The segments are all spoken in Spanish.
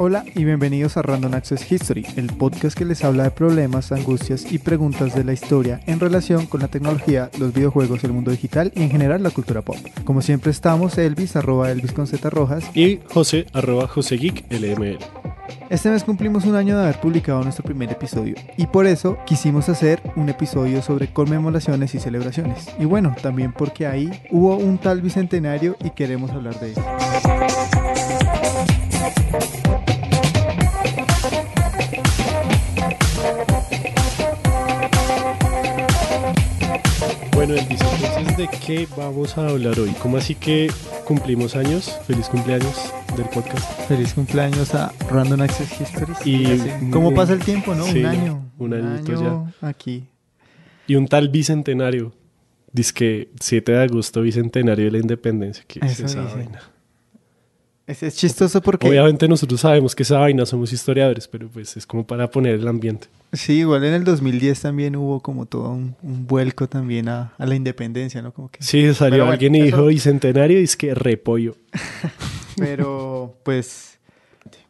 Hola y bienvenidos a Random Access History, el podcast que les habla de problemas, angustias y preguntas de la historia en relación con la tecnología, los videojuegos, el mundo digital y en general la cultura pop. Como siempre estamos Elvis, arroba Elvis con Z Rojas y José, arroba José Geek, LML. Este mes cumplimos un año de haber publicado nuestro primer episodio y por eso quisimos hacer un episodio sobre conmemoraciones y celebraciones. Y bueno, también porque ahí hubo un tal bicentenario y queremos hablar de eso. Bueno, Elvis, entonces, ¿de qué vamos a hablar hoy? ¿Cómo así que cumplimos años? Feliz cumpleaños del podcast. Feliz cumpleaños a Random Access History. Y ¿Cómo pasa el tiempo, no? Sí, un año. un año aquí. Y un tal bicentenario. Dice que 7 de agosto, bicentenario de la independencia. ¿Qué es Eso esa vaina? Es, es chistoso porque... Obviamente nosotros sabemos que esa vaina somos historiadores, pero pues es como para poner el ambiente. Sí, igual en el 2010 también hubo como todo un, un vuelco también a, a la independencia, ¿no? Como que... Sí, salió bueno, alguien y eso- dijo bicentenario y es que repollo. Pero pues...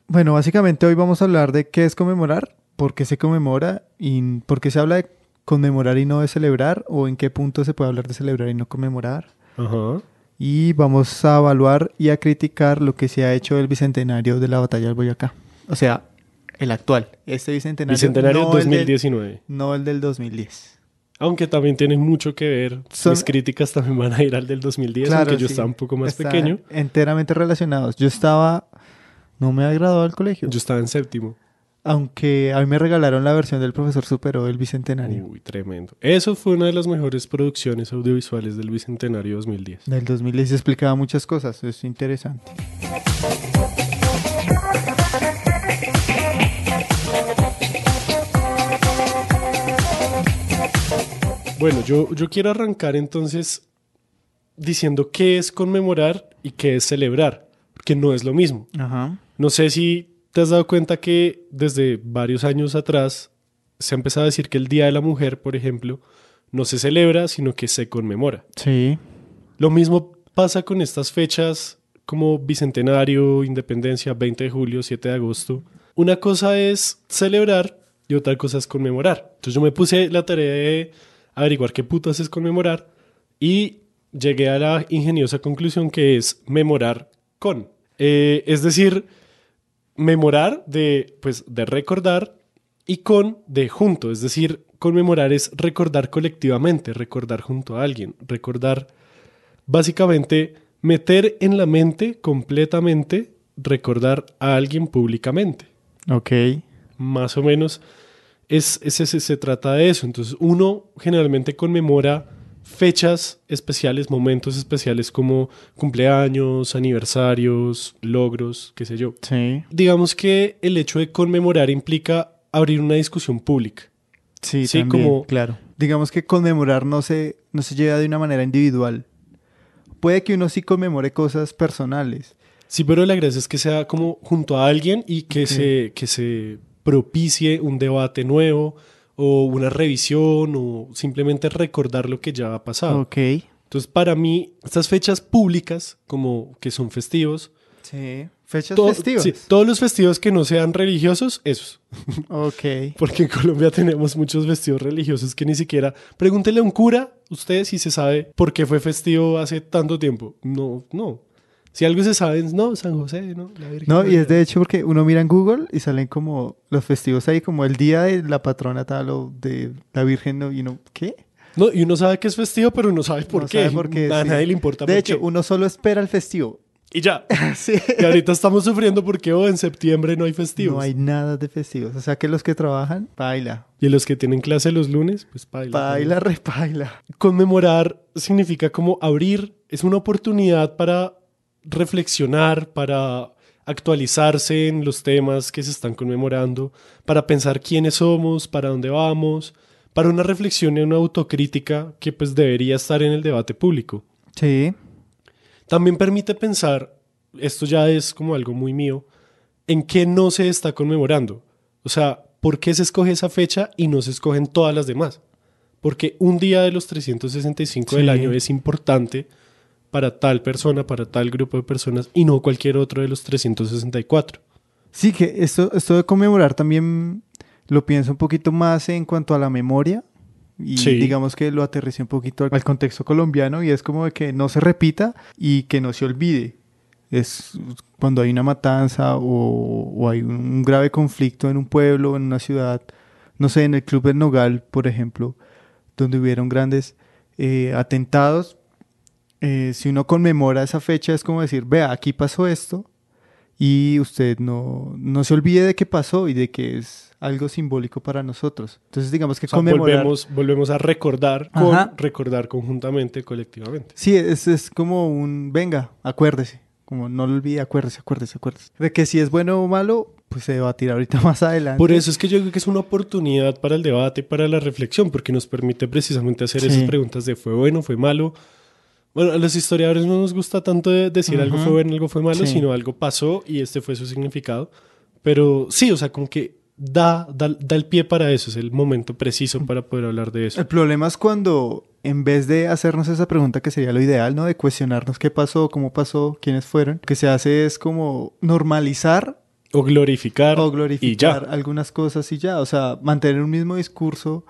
Bueno, básicamente hoy vamos a hablar de qué es conmemorar, por qué se conmemora y por qué se habla de conmemorar y no de celebrar, o en qué punto se puede hablar de celebrar y no conmemorar. Ajá. Y vamos a evaluar y a criticar lo que se ha hecho del bicentenario de la batalla del Boyacá. O sea, el actual. Este bicentenario. Bicentenario no el del- 2019. no el del 2010. Aunque también tiene mucho que ver. Son- Mis críticas también van a ir al del 2010, Claro, aunque yo sí. estaba un poco más pequeño. Enteramente relacionados. Yo estaba. No me había graduado del colegio. Yo estaba en séptimo. Aunque a mí me regalaron la versión del profesor superó el bicentenario. Uy, tremendo. Eso fue una de las mejores producciones audiovisuales del Bicentenario 2010. Del 2010 se explicaba muchas cosas. Es interesante. Bueno, yo, yo quiero arrancar entonces diciendo qué es conmemorar y qué es celebrar, porque no es lo mismo. Ajá. No sé si te has dado cuenta que desde varios años atrás se ha empezado a decir que el Día de la Mujer, por ejemplo, no se celebra, sino que se conmemora. Sí. Lo mismo pasa con estas fechas como Bicentenario, Independencia, 20 de julio, 7 de agosto. Una cosa es celebrar y otra cosa es conmemorar. Entonces yo me puse la tarea de averiguar qué putas es conmemorar y llegué a la ingeniosa conclusión que es memorar con. Eh, es decir, memorar de, pues, de recordar y con de junto. Es decir, conmemorar es recordar colectivamente, recordar junto a alguien, recordar básicamente meter en la mente completamente recordar a alguien públicamente. Ok. Más o menos es, es- es- se trata de eso. Entonces uno generalmente conmemora fechas especiales, momentos especiales como cumpleaños, aniversarios, logros, qué sé yo. Sí. Digamos que el hecho de conmemorar implica abrir una discusión pública. Sí, Sí, también, como- claro. Digamos que conmemorar no se, no se lleva de una manera individual. Puede que uno sí conmemore cosas personales. Sí, pero la gracia es que sea como junto a alguien y que, se, que se propicie un debate nuevo o una revisión o simplemente recordar lo que ya ha pasado. Ok. Entonces, para mí, estas fechas públicas, como que son festivos, Sí. Fechas festivas. sí, todos los festivos que no sean religiosos, esos. Ok. Porque en Colombia tenemos muchos festivos religiosos que ni siquiera. Pregúntele a un cura, usted si se sabe por qué fue festivo hace tanto tiempo. No, no. Si algo se sabe, no, San José, no, la Virgen No, y es de hecho porque uno mira en Google y salen como los festivos ahí, como el día de la patrona tal o de la Virgen, ¿no? y uno, ¿qué? No, y uno sabe que es festivo, pero no sabe por No qué. sabe por qué, A sí. nadie le importa De por hecho, qué. uno solo espera el festivo. Y ya. sí. Y ahorita estamos sufriendo porque oh, en septiembre no hay festivos. No hay nada de festivos. O sea que los que trabajan, baila. Y los que tienen clase los lunes, pues baila. Baila, repaila. Conmemorar significa como abrir, es una oportunidad para reflexionar, para actualizarse en los temas que se están conmemorando, para pensar quiénes somos, para dónde vamos, para una reflexión y una autocrítica que pues debería estar en el debate público. Sí. También permite pensar, esto ya es como algo muy mío, en qué no se está conmemorando. O sea, ¿por qué se escoge esa fecha y no se escogen todas las demás? Porque un día de los 365 del Sí. año es importante para tal persona, para tal grupo de personas y no cualquier otro de los 364. Sí, que esto, esto de conmemorar también lo pienso un poquito más en cuanto a la memoria. Y Sí. digamos que lo aterricé un poquito al, al contexto colombiano y es como de que no se repita y que no se olvide. Es cuando hay una matanza o, o hay un grave conflicto en un pueblo, en una ciudad, no sé, en el Club del Nogal, por ejemplo, donde hubieron grandes eh, atentados. Eh, si uno conmemora esa fecha es como decir, vea, aquí pasó esto, y usted no, no se olvide de que pasó y de que es algo simbólico para nosotros. Entonces, digamos que O sea, conmemorar. volvemos, volvemos a recordar con Ajá. recordar conjuntamente, colectivamente. Sí, es, es como un venga, acuérdese. Como no lo olvide, acuérdese, acuérdese, acuérdese. De que si es bueno o malo, pues se debatirá ahorita más adelante. Por eso es que yo creo que es una oportunidad para el debate, para la reflexión, porque nos permite precisamente hacer Sí. esas preguntas de fue bueno, fue malo. Bueno, a los historiadores no nos gusta tanto de decir algo Ujú. fue bueno, algo fue malo, Sí. sino algo pasó y este fue su significado. Pero sí, o sea, como que da, da, da el pie para eso, es el momento preciso para poder hablar de eso. El problema es cuando, en vez de hacernos esa pregunta que sería lo ideal, ¿no? De cuestionarnos qué pasó, cómo pasó, quiénes fueron, lo que se hace es como normalizar O glorificar, o y glorificar ya. algunas cosas y ya. O sea, mantener un mismo discurso,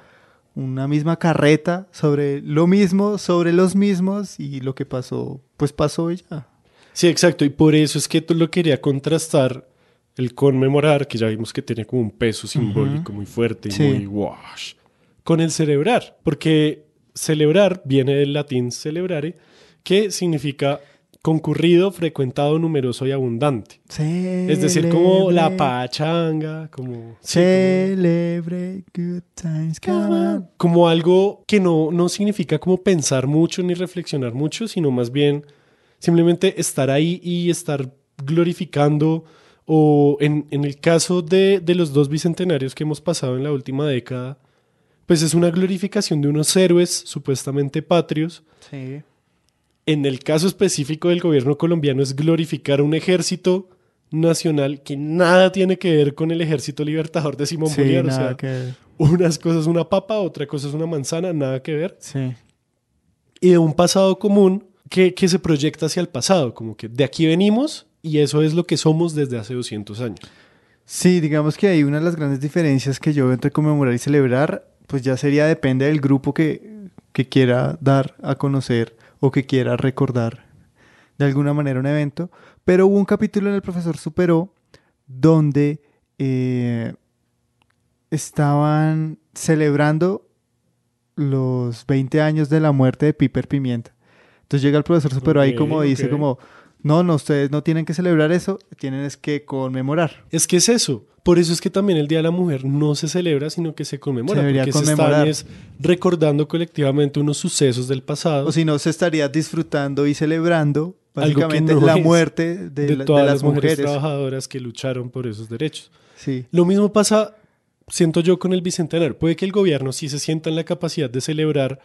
una misma carreta sobre lo mismo, sobre los mismos y lo que pasó, pues pasó ya. Sí, exacto. Y por eso es que tú lo quería contrastar el conmemorar, que ya vimos que tiene como un peso simbólico muy fuerte y Sí. muy wash, con el celebrar. Porque celebrar viene del latín celebrare, que significa concurrido, frecuentado, numeroso y abundante. Es decir, como la Celebre, pachanga, como, Celebre, good times come on. como algo que no, no significa como pensar mucho ni reflexionar mucho, sino más bien simplemente estar ahí y estar glorificando o en, en el caso de, de los dos bicentenarios que hemos pasado en la última década, pues es una glorificación de unos héroes supuestamente patrios. Sí. En el caso específico del gobierno colombiano es glorificar un ejército nacional que nada tiene que ver con el ejército libertador de Simón Sí, Bolívar. O sea, que- unas cosas una papa, otra cosa es una manzana, nada que ver. sí. Y de un pasado común que, que se proyecta hacia el pasado, como que de aquí venimos y eso es lo que somos desde hace 200 años. Sí, digamos que hay una de las grandes diferencias que yo veo entre conmemorar y celebrar, pues ya sería depende del grupo que, que quiera dar a conocer o que quiera recordar de alguna manera un evento. Pero hubo un capítulo en El Profesor Superó donde eh, estaban celebrando los 20 años de la muerte de Piper Pimienta. Entonces llega el profesor Superó ahí como dice como, no, no, ustedes no tienen que celebrar eso, tienen es que conmemorar. Es que es eso. Por eso es que también el Día de la Mujer no se celebra, sino que se conmemora. Se debería porque se conmemorar. están es recordando colectivamente unos sucesos del pasado. O si no, se estaría disfrutando y celebrando básicamente no la muerte de, de, la- de todas las, las mujeres, mujeres. trabajadoras que lucharon por esos derechos. Sí, Lo mismo pasa, siento yo, con el Bicentenario. Puede que el gobierno sí se sienta en la capacidad de celebrar,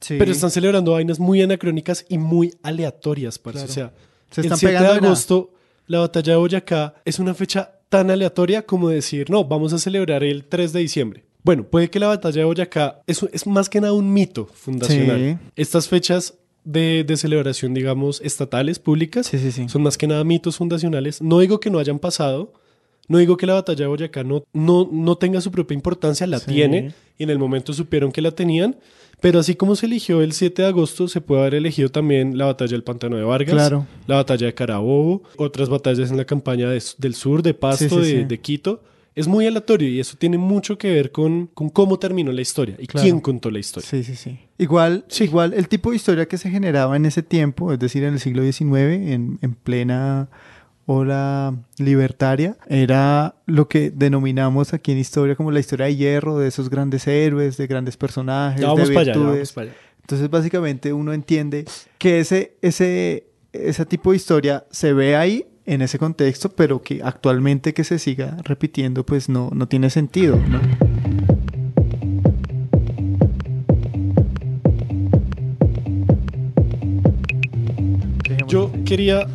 sí. pero están celebrando vainas muy anacrónicas y muy aleatorias, parce. Claro. O sea, Se el están 7 de pegando de agosto, la batalla de Boyacá es una fecha tan aleatoria como decir, no, vamos a celebrar el 3 de diciembre. Bueno, puede que la batalla de Boyacá es, es más que nada un mito fundacional. Sí. Estas fechas de, de celebración, digamos, estatales, públicas. Sí, sí. Son más que nada mitos fundacionales. No digo que no hayan pasado. No digo que la batalla de Boyacá no, no, no tenga su propia importancia, la tiene. Y en el momento supieron que la tenían. Pero así como se eligió el 7 de agosto, se puede haber elegido también la batalla del Pantano de Vargas, Claro. la batalla de Carabobo, otras batallas en la campaña de- del sur, de Pasto, Sí, sí, de, sí. de Quito. Es muy aleatorio y eso tiene mucho que ver con, con cómo terminó la historia y Claro. quién contó la historia. Sí, sí, sí. Igual, igual el tipo de historia que se generaba en ese tiempo, es decir, en el siglo XIX, en, en plena ola libertaria, era lo que denominamos aquí en historia como la historia de hierro, de esos grandes héroes, de grandes personajes, Ya vamos de para allá, ya virtudes. vamos para allá. Entonces, básicamente, uno entiende que ese, ese, ese tipo de historia se ve ahí en ese contexto, pero que actualmente que se siga repitiendo, pues no, no tiene sentido, ¿no? Yo quería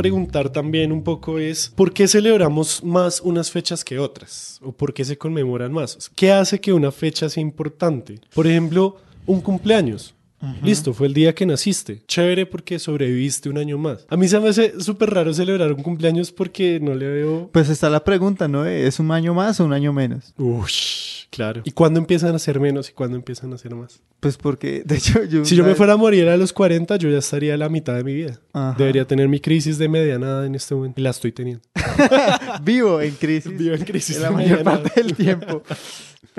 preguntar también un poco es, ¿por qué celebramos más unas fechas que otras? ¿O por qué se conmemoran más? ¿Qué hace que una fecha sea importante? Por ejemplo, un cumpleaños. Listo, fue el día que naciste. Chévere porque sobreviviste un año más. A mí se me hace súper raro celebrar un cumpleaños porque no le veo... Pues está la pregunta, ¿no? ¿Es un año más o un año menos? Ush, claro. ¿Y cuándo empiezan a ser menos y cuándo empiezan a ser más? Pues porque, de hecho, yo... Si yo me fuera a morir a los 40, yo ya estaría a la mitad de mi vida. Ajá. Debería tener mi crisis de mediana edad en este momento. Y la estoy teniendo. vivo en crisis. Vivo en crisis la mayor parte del tiempo.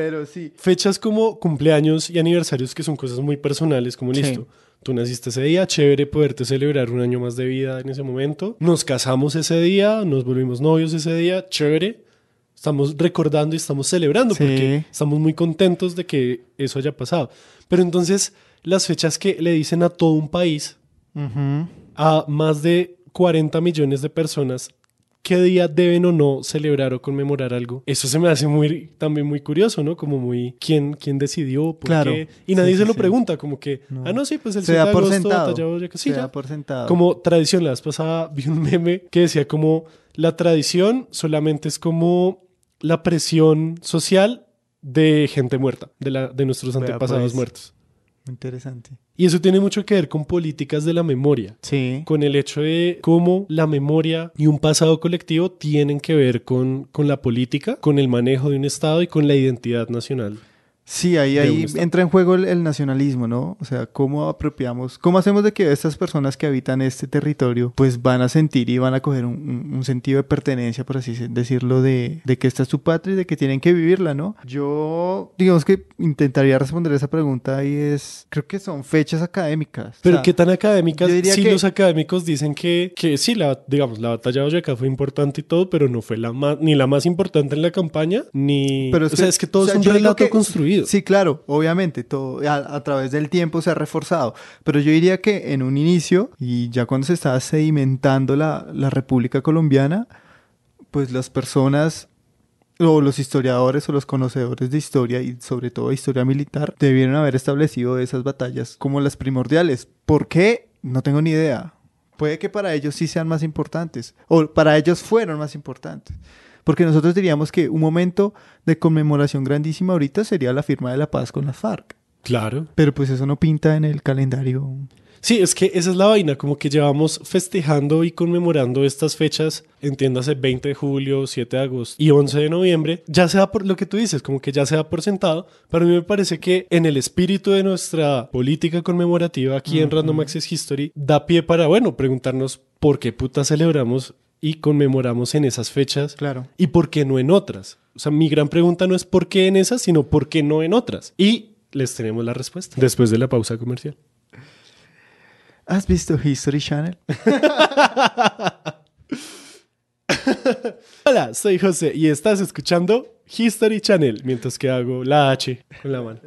Pero sí. Fechas como cumpleaños y aniversarios que son cosas muy personales, como Sí. listo. Tú naciste ese día, chévere poderte celebrar un año más de vida en ese momento. Nos casamos ese día, nos volvimos novios ese día, chévere. Estamos recordando y estamos celebrando Sí. porque estamos muy contentos de que eso haya pasado. Pero entonces, las fechas que le dicen a todo un país, Ujú. a más de 40 millones de personas qué día deben o no celebrar o conmemorar algo. Eso se me hace muy también muy curioso, ¿no? Como muy quién quién decidió, por Claro. qué y nadie Sí, se sí, lo sí. pregunta, como que No. ah no, sí, pues el Se 7 da de agosto, sentado. batalla de Boyacá. Sí, Se ya. da por sentado. Como tradición, la vez pasada vi un meme que decía como la tradición solamente es como la presión social de gente muerta, de la de nuestros Vea, antepasados pues. muertos. Interesante. Y eso tiene mucho que ver con políticas de la memoria Sí. con el hecho de cómo la memoria y un pasado colectivo tienen que ver con, con la política, con el manejo de un Estado y con la identidad nacional. Sí, ahí, ahí entra en juego el, el nacionalismo, ¿no? O sea, cómo apropiamos, cómo hacemos de que estas personas que habitan este territorio, pues van a sentir y van a coger un, sentido de pertenencia, por así decirlo, de, de que esta es su patria y de que tienen que vivirla, ¿no? Yo, digamos que intentaría responder esa pregunta y es, creo que son fechas académicas. O Pero sea, qué tan académicas, sí que- los académicos dicen que, que sí, la, digamos, la batalla de Boyacá fue importante y todo, pero no fue la más, ni la más importante en la campaña, ni... Pero es o sea, que- es que todo o sea, es un relato que- construido. Sí, claro, obviamente, todo a, a través del tiempo se ha reforzado. Pero yo diría que en un inicio, y ya cuando se estaba sedimentando la, la República Colombiana, pues las personas o los historiadores o los conocedores de historia y sobre todo historia militar debieron haber establecido esas batallas como las primordiales. ¿Por qué? No tengo ni idea. Puede que para ellos sí sean más importantes o para ellos fueron más importantes. Porque nosotros diríamos que un momento de conmemoración grandísima ahorita sería la firma de la paz con las FARC. Claro. Pero pues eso no pinta en el calendario. Sí, es que esa es la vaina, como que llevamos festejando y conmemorando estas fechas, entiéndase 20 de julio, 7 de agosto y 11 de noviembre, ya sea por lo que tú dices, como que ya se da por sentado, pero a mí me parece que en el espíritu de nuestra política conmemorativa aquí en Random Access History, da pie para, bueno, preguntarnos por qué puta celebramos y conmemoramos en esas fechas Claro. y por qué no en otras. O sea, mi gran pregunta no es por qué en esas, sino por qué no en otras. Y les tenemos la respuesta después de la pausa comercial. ¿Has visto History Channel? Hola, soy José y estás escuchando History Channel mientras que hago la H con la mano.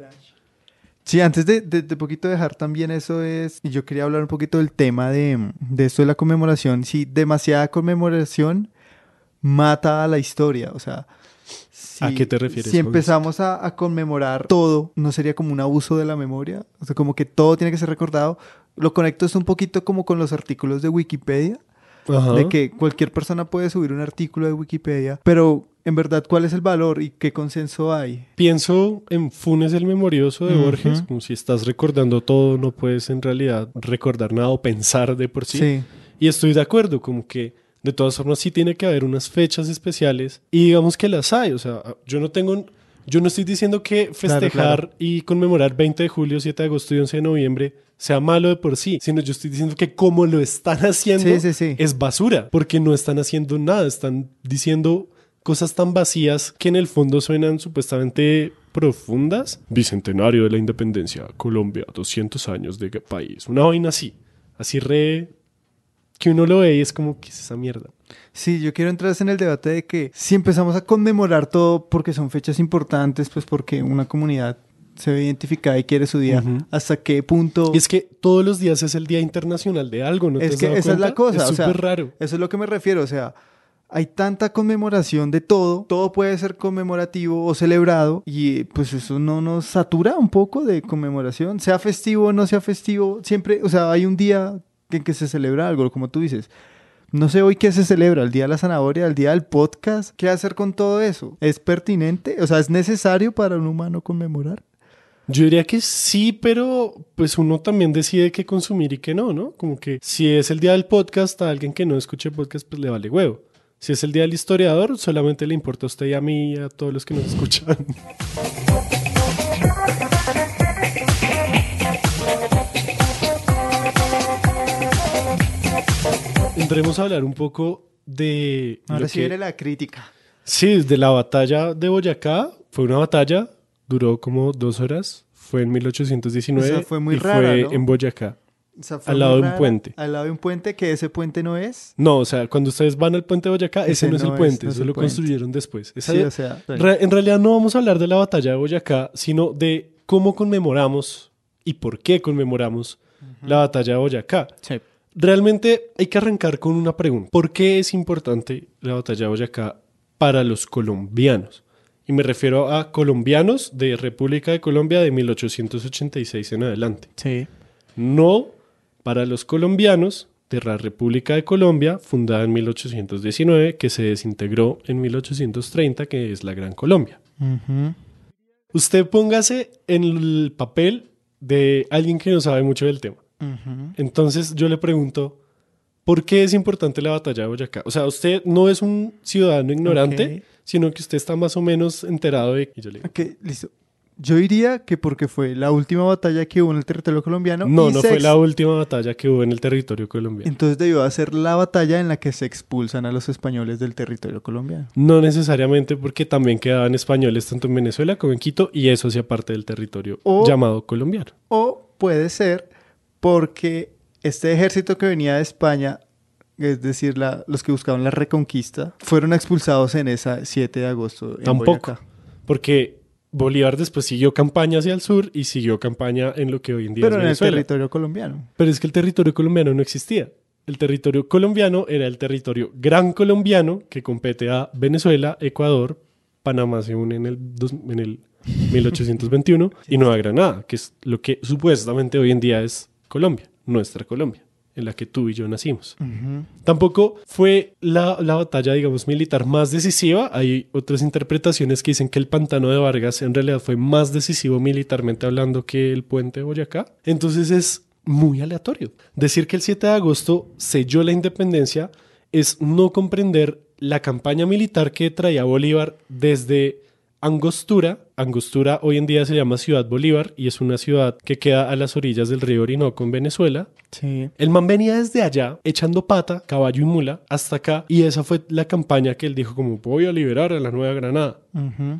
Sí, antes de, de, de poquito dejar también eso es, y yo quería hablar un poquito del tema de, de esto de la conmemoración. Si demasiada conmemoración mata a la historia, o sea... Si, ¿A qué te refieres Si empezamos a, a conmemorar todo, ¿no sería como un abuso de la memoria? O sea, como que todo tiene que ser recordado. Lo conecto esto un poquito como con los artículos de Wikipedia, Ajá. de que cualquier persona puede subir un artículo de Wikipedia, pero en verdad, ¿cuál es el valor y qué consenso hay? Pienso en Funes el Memorioso de. Borges, como si estás recordando todo, no puedes en realidad recordar nada o pensar de por sí. Sí. Y estoy de acuerdo, como que de todas formas sí tiene que haber unas fechas especiales y digamos que las hay, o sea, yo no tengo, yo no estoy diciendo que festejar claro. y conmemorar 20 de julio, 7 de agosto y 11 de noviembre sea malo de por sí, sino yo estoy diciendo que como lo están haciendo Sí, sí, sí. es basura, porque no están haciendo nada, están diciendo cosas tan vacías que en el fondo suenan supuestamente profundas. Bicentenario de la independencia, Colombia, 200 años de país, una vaina así, así re que uno lo ve y es como que es esa mierda. Sí, yo quiero entrar en el debate de que si empezamos a conmemorar todo porque son fechas importantes, pues porque una comunidad se ve identificada y quiere su día. ¿hasta qué punto? Y es que todos los días es el Día Internacional de algo, ¿no? te Es has que dado esa es la cosa, Es o sea, raro. Eso es lo que me refiero, o sea, hay tanta conmemoración de todo, todo puede ser conmemorativo o celebrado y pues eso no nos satura un poco de conmemoración, sea festivo o no sea festivo, siempre, o sea, hay un día en que se celebra algo, como tú dices. No sé hoy qué se celebra, el día de la zanahoria, el día del podcast, ¿qué hacer con todo eso? ¿Es pertinente? O sea, ¿es necesario para un humano conmemorar? Yo diría que sí, pero pues uno también decide qué consumir y qué no, ¿no? Como que si es el día del podcast, a alguien que no escuche podcast, pues le vale huevo. Si es el día del historiador, solamente le importa a usted y a mí y a todos los que nos escuchan. Entremos a hablar un poco de... Ahora sí que- viene la crítica. Sí, de la batalla de Boyacá. Fue una batalla, duró como dos horas. Fue en 1819 O sea, fue muy y rara, fue ¿no? en Boyacá. O sea, fue Al lado de un rara, puente. Al lado de un puente, que ese puente no es. No, o sea, cuando ustedes van al puente de Boyacá, ese, Ese no es el es- puente, es eso el lo puente. construyeron después. Esa- Sí, o sea, Re- en realidad no vamos a hablar de la batalla de Boyacá, sino de cómo conmemoramos y por qué conmemoramos la batalla de Boyacá. sí. Realmente hay que arrancar con una pregunta. ¿Por qué es importante la batalla de Boyacá para los colombianos? Y me refiero a colombianos de República de Colombia de 1886 en adelante. Sí. No para los colombianos de la República de Colombia, fundada en 1819, que se desintegró en 1830, que es la Gran Colombia. Usted póngase en el papel de alguien que no sabe mucho del tema. Entonces yo le pregunto, ¿por qué es importante la batalla de Boyacá? O sea, usted no es un ciudadano ignorante, sino que usted está más o menos enterado de... y yo le digo, Ok, listo. Yo diría que porque fue la última batalla que hubo en el territorio colombiano. no, y no fue la última batalla que hubo en el territorio colombiano. Entonces debió ser la batalla en la que se expulsan a los españoles del territorio colombiano. No necesariamente porque también quedaban españoles tanto en Venezuela como en Quito y eso hacía parte del territorio O- llamado colombiano. O puede ser porque este ejército que venía de España, es decir, la- los que buscaban la reconquista, fueron expulsados en esa 7 de agosto. En Tampoco. Boyacá. Porque Bolívar después siguió campaña hacia el sur y siguió campaña en lo que hoy en día Pero es en el territorio colombiano. Pero es que el territorio colombiano no existía. El territorio colombiano era el territorio gran colombiano que compete a Venezuela, Ecuador, Panamá se une en el, dos- en el 1821 y Nueva Granada, que es lo que supuestamente hoy en día es Colombia, nuestra Colombia, en la que tú y yo nacimos. Tampoco fue la, la batalla, digamos, militar más decisiva. Hay otras interpretaciones que dicen que el pantano de Vargas en realidad fue más decisivo militarmente hablando que el puente de Boyacá. Entonces es muy aleatorio. Decir que el 7 de agosto selló la independencia es no comprender la campaña militar que traía Bolívar desde Angostura. Angostura hoy en día se llama Ciudad Bolívar y es una ciudad que queda a las orillas del río Orinoco en Venezuela. Sí. El man venía desde allá, echando pata, caballo y mula, hasta acá. Y esa fue la campaña que él dijo como voy a liberar a la Nueva Granada.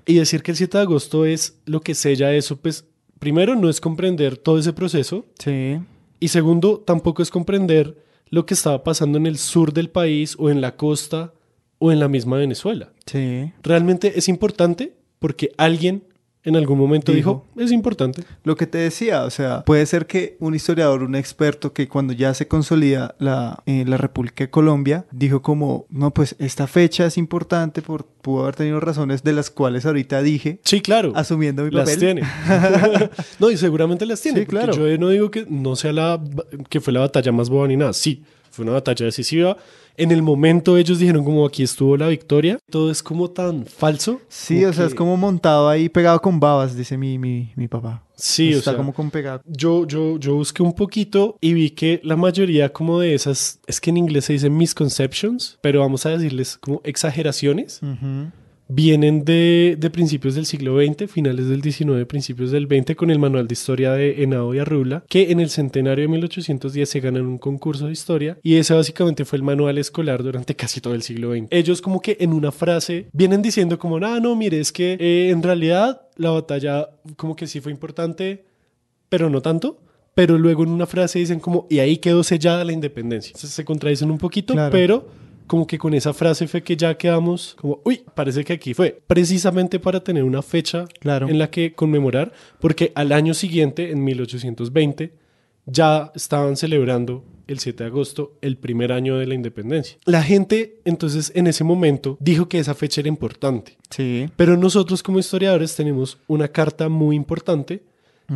Y decir que el 7 de agosto es lo que sella eso, pues primero no es comprender todo ese proceso. Sí. Y segundo, tampoco es comprender lo que estaba pasando en el sur del país o en la costa o en la misma Venezuela. Sí. Realmente es importante porque alguien en algún momento dijo, Dijo. es importante. Lo que te decía, o sea, puede ser que un historiador, un experto que cuando ya se consolida la, eh, la República de Colombia, dijo como, no, pues esta fecha es importante, por, pudo haber tenido razones de las cuales ahorita dije, Sí, claro. asumiendo mi Las papel. tiene. no, y seguramente las tiene. Sí, porque claro. Yo no digo que no sea la que fue la batalla más boba ni nada. Sí, fue una batalla decisiva en el momento ellos dijeron como aquí estuvo la victoria. Todo es como tan falso. Sí, o sea, es que- como montado ahí pegado con babas, dice mi, mi, mi papá. Sí, o Está sea, como con pegado. Yo, yo, yo busqué un poquito y vi que la mayoría como de esas, es que en inglés se dice misconceptions, pero vamos a decirles como exageraciones, Ujú. Vienen de, de principios del siglo XX, finales del XIX, principios del XX, con el manual de historia de Henao y Arrula, que en el centenario de 1810 se ganan un concurso de historia y ese básicamente fue el manual escolar durante casi todo el siglo XX. Ellos como que en una frase vienen diciendo como, ah, no, mire, es que eh, en realidad la batalla como que sí fue importante, pero no tanto. Pero luego en una frase dicen como, y ahí quedó sellada la independencia. Entonces se contradicen un poquito, Claro. pero como que con esa frase fue que ya quedamos como, uy, parece que aquí fue. Precisamente para tener una fecha Claro. en la que conmemorar, porque al año siguiente, en 1820, ya estaban celebrando el 7 de agosto, el primer año de la independencia. La gente, entonces, en ese momento, dijo que esa fecha era importante. Sí. Pero nosotros como historiadores tenemos una carta muy importante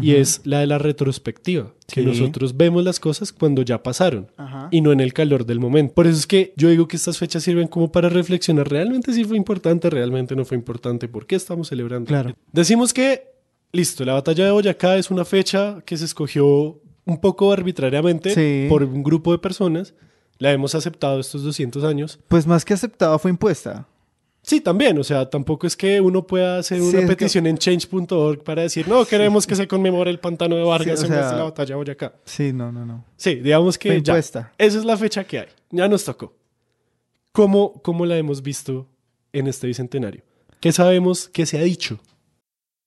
y es la de la retrospectiva, que Sí. nosotros vemos las cosas cuando ya pasaron Ajá. y no en el calor del momento. Por eso es que yo digo que estas fechas sirven como para reflexionar, realmente sí fue importante, realmente no fue importante, ¿por qué estamos celebrando? Claro. Decimos que, listo, la batalla de Boyacá es una fecha que se escogió un poco arbitrariamente Sí. por un grupo de personas, la hemos aceptado estos 200 años. Pues más que aceptada fue impuesta. Sí, también, o sea, tampoco es que uno pueda hacer Sí, una que- petición en change.org para decir, no, queremos que se conmemore el pantano de Vargas Sí, en sea- la batalla de Boyacá. Sí, no, no, no. Sí, digamos que ya, esa es la fecha que hay, ya nos tocó. ¿Cómo, ¿Cómo la hemos visto en este bicentenario? ¿Qué sabemos? ¿Qué se ha dicho?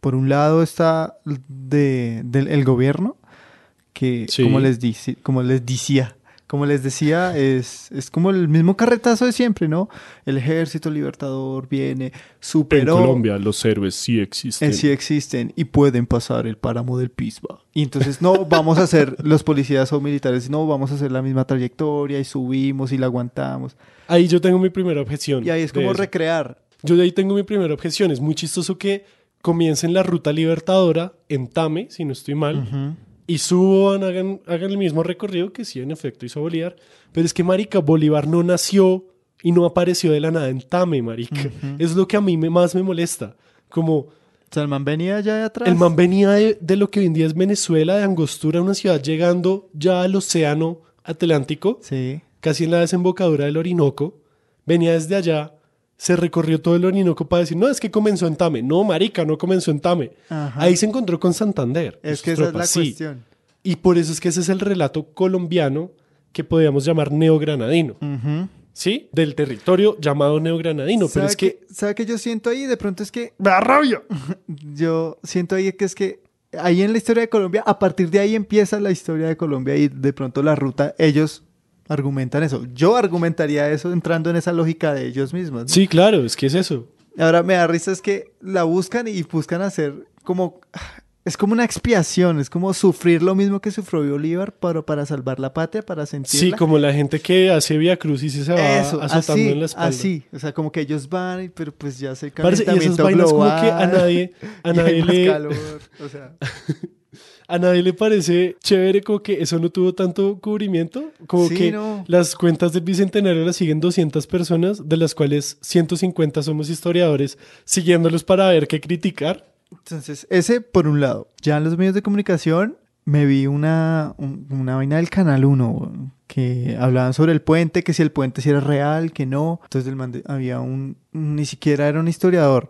Por un lado está de, del el gobierno, que Sí. como les dice, como les decía, como les decía, es, es como el mismo carretazo de siempre, ¿no? El ejército libertador viene, En superó, Colombia los héroes sí existen. sí existen y pueden pasar el páramo del Pisba. Y entonces no vamos a hacer los policías o militares, no vamos a hacer la misma trayectoria y subimos y la aguantamos. Ahí yo tengo mi primera objeción. Y ahí es como recrear. Yo de ahí tengo mi primera objeción. Es muy chistoso que comiencen la ruta libertadora en Tame, si no estoy mal, y suban, hagan, hagan el mismo recorrido que sí, en efecto, hizo Bolívar. Pero es que, marica, Bolívar no nació y no apareció de la nada en Tame, marica. Es lo que a mí me- más me molesta. Como O sea, el man venía allá de atrás. el man venía de, de lo que hoy en día es Venezuela, de Angostura, una ciudad llegando ya al océano Atlántico Sí. casi en la desembocadura del Orinoco, venía desde allá, se recorrió todo el Orinoco para decir, no, es que comenzó en Tame. No, marica, no comenzó en Tame. Ajá. Ahí se encontró con Santander. Es que esa es la sí. cuestión. Y por eso es que ese es el relato colombiano que podríamos llamar neogranadino. Ujú. ¿Sí? Del territorio llamado neogranadino. Pero ¿Sabe es que... qué- ¿Sabe qué yo siento ahí? De pronto es que ¡Me da rabia! yo siento ahí que es que ahí en la historia de Colombia, a partir de ahí empieza la historia de Colombia y de pronto la ruta, ellos argumentan eso. Yo argumentaría eso entrando en esa lógica de ellos mismos. ¿no? Sí, claro, es que es eso. Ahora me da risa es que la buscan y buscan hacer como... Es como una expiación, es como sufrir lo mismo que sufrió Bolívar, pero para salvar la patria, para sentirla. Sí, como la gente que hace Via Crucis y se va Eso, azotando así, en la espalda. así. O sea, como que ellos van, y- pero pues ya se Parce, y esas calentamiento vainas como global, que a nadie, a nadie le, calor, o sea, a nadie le parece chévere como que eso no tuvo tanto cubrimiento, como Sí, que no. las cuentas del Bicentenario las siguen 200 personas, de las cuales 150 somos historiadores, siguiéndolos para ver qué criticar. Entonces, ese por un lado. Ya en los medios de comunicación me vi una, un- una vaina del Canal 1 weón, que hablaban sobre el puente, que si el puente si era real, que no. Entonces el man de- había un, ni siquiera era un historiador,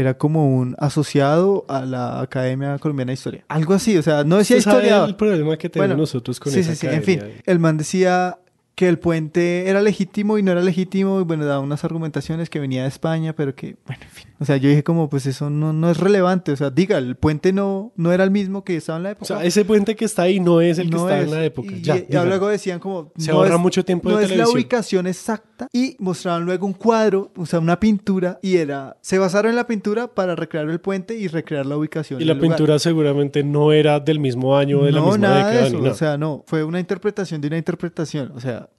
era como un asociado a la Academia Colombiana de Historia. Algo así, o sea, no decía historiador. el problema que tenemos Bueno, nosotros con sí, esa sí, sí. En fin, el man decía que el puente era legítimo y no era legítimo y bueno, daba unas argumentaciones que venía de España, pero que, bueno, en fin. O sea, yo dije como, pues eso no, no es relevante. O sea, diga, el puente no, no era el mismo que estaba en la O época. sea, ese puente que está ahí no es el que No está es. en la época. Y, ya, y dígalo. luego decían como... Se no ahorra es- mucho tiempo de No es la ubicación exacta y mostraban luego un cuadro, o sea, una pintura y era... Se basaron en la pintura para recrear el puente y recrear la ubicación. Y la lugar. pintura seguramente no era del mismo año, de la misma nada década. de eso. ni nada. O sea, no. Fue una interpretación de una interpretación. O sea...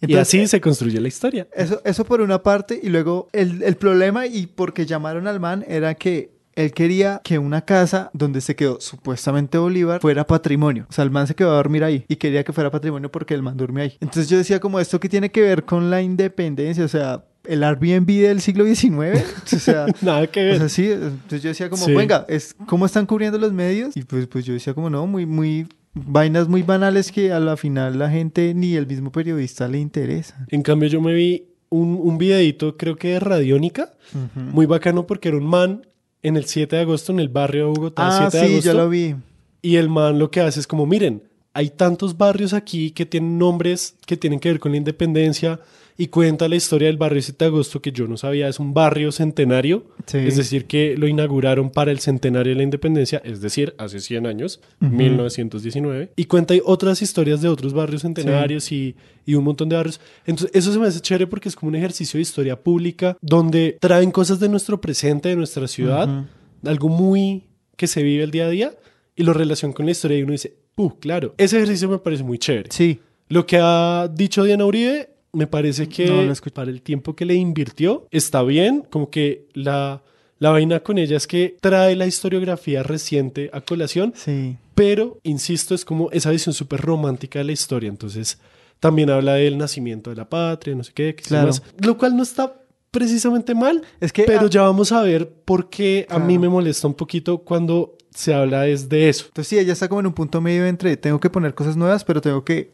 y así se construye la historia. Eso, eso por una parte, y luego el, el problema y porque llamaron al man era que él quería que una casa donde se quedó supuestamente Bolívar fuera patrimonio. O sea, el man se quedó a dormir ahí y quería que fuera patrimonio porque el man durmió ahí. Entonces yo decía como esto que tiene que ver con la independencia, o sea, el Airbnb del siglo XIX, o sea... Nada que ver. O sea, sí, entonces yo decía como, Sí. venga, es, ¿cómo están cubriendo los medios? Y pues, pues yo decía como, no, muy, muy, vainas muy banales que a la final la gente ni el mismo periodista le interesa. En cambio, yo me vi un, un videito, creo que de Radiónica, muy bacano porque era un man en el 7 de agosto en el barrio de Bogotá, Ah, 7 de sí, agosto. yo lo vi. Y el man lo que hace es como, miren, hay tantos barrios aquí que tienen nombres que tienen que ver con la independencia y cuenta la historia del barrio 7 de agosto que yo no sabía, es un barrio centenario, Sí. es decir, que lo inauguraron para el centenario de la independencia, es decir, hace 100 años, 1919, y cuenta otras historias de otros barrios centenarios y, y un montón de barrios. Entonces, eso se me hace chévere porque es como un ejercicio de historia pública donde traen cosas de nuestro presente, de nuestra ciudad, algo muy que se vive el día a día y lo relaciona con la historia y uno dice, ¡puh! Claro, ese ejercicio me parece muy chévere. Sí. Lo que ha dicho Diana Uribe, me parece que No para el tiempo que le invirtió está bien, como que la, la vaina con ella es que trae la historiografía reciente a colación, Sí. pero, insisto, es como esa visión súper romántica de la historia, entonces también habla del nacimiento de la patria, no sé qué, Claro. más, lo cual no está precisamente mal, Es que, pero ah, ya vamos a ver por qué a mí me molesta un poquito cuando se habla es de eso. Entonces sí, ella está como en un punto medio entre tengo que poner cosas nuevas, pero tengo que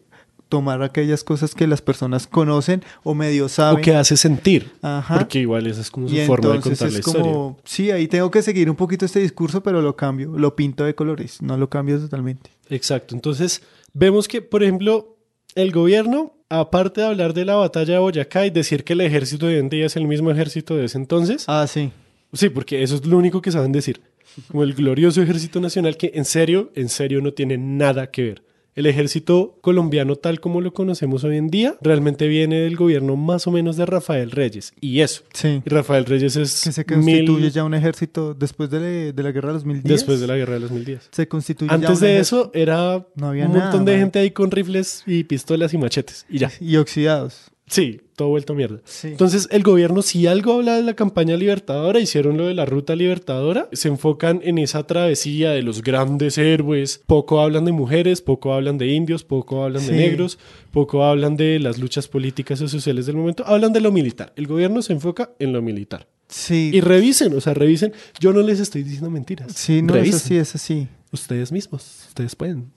tomar aquellas cosas que las personas conocen o medio saben. O que hace sentir, Ajá. porque igual esa es como su y forma de contar la es historia. como, sí, ahí tengo que seguir un poquito este discurso, pero lo cambio, lo pinto de colores, no lo cambio totalmente. Exacto. Entonces, vemos que, por ejemplo, el gobierno, aparte de hablar de la batalla de Boyacá y decir que el ejército de hoy en día es el mismo ejército de ese entonces, Ah, sí. sí, porque eso es lo único que saben decir. Como el glorioso ejército nacional que en serio, en serio no tiene nada que ver. El ejército colombiano tal como lo conocemos hoy en día realmente viene del gobierno más o menos de Rafael Reyes. Y eso. Sí. Y Rafael Reyes es Que se mil- constituye ya un ejército después de, de la guerra de los mil días. después de la guerra de los mil días. Se constituye Antes de eso era No había un nada, montón de man. gente ahí con rifles y pistolas y machetes. Y ya. Y oxidados. Sí, todo vuelto a mierda. Sí. Entonces, el gobierno, si algo habla de la campaña libertadora, hicieron lo de la ruta libertadora, se enfocan en esa travesía de los grandes héroes. Poco hablan de mujeres, poco hablan de indios, poco hablan Sí. de negros, poco hablan de las luchas políticas o sociales del momento, hablan de lo militar. El gobierno se enfoca en lo militar. Sí. Y revisen, o sea, revisen. Yo no les estoy diciendo mentiras. Sí, no, revisen. es así, es así. Ustedes mismos, ustedes pueden.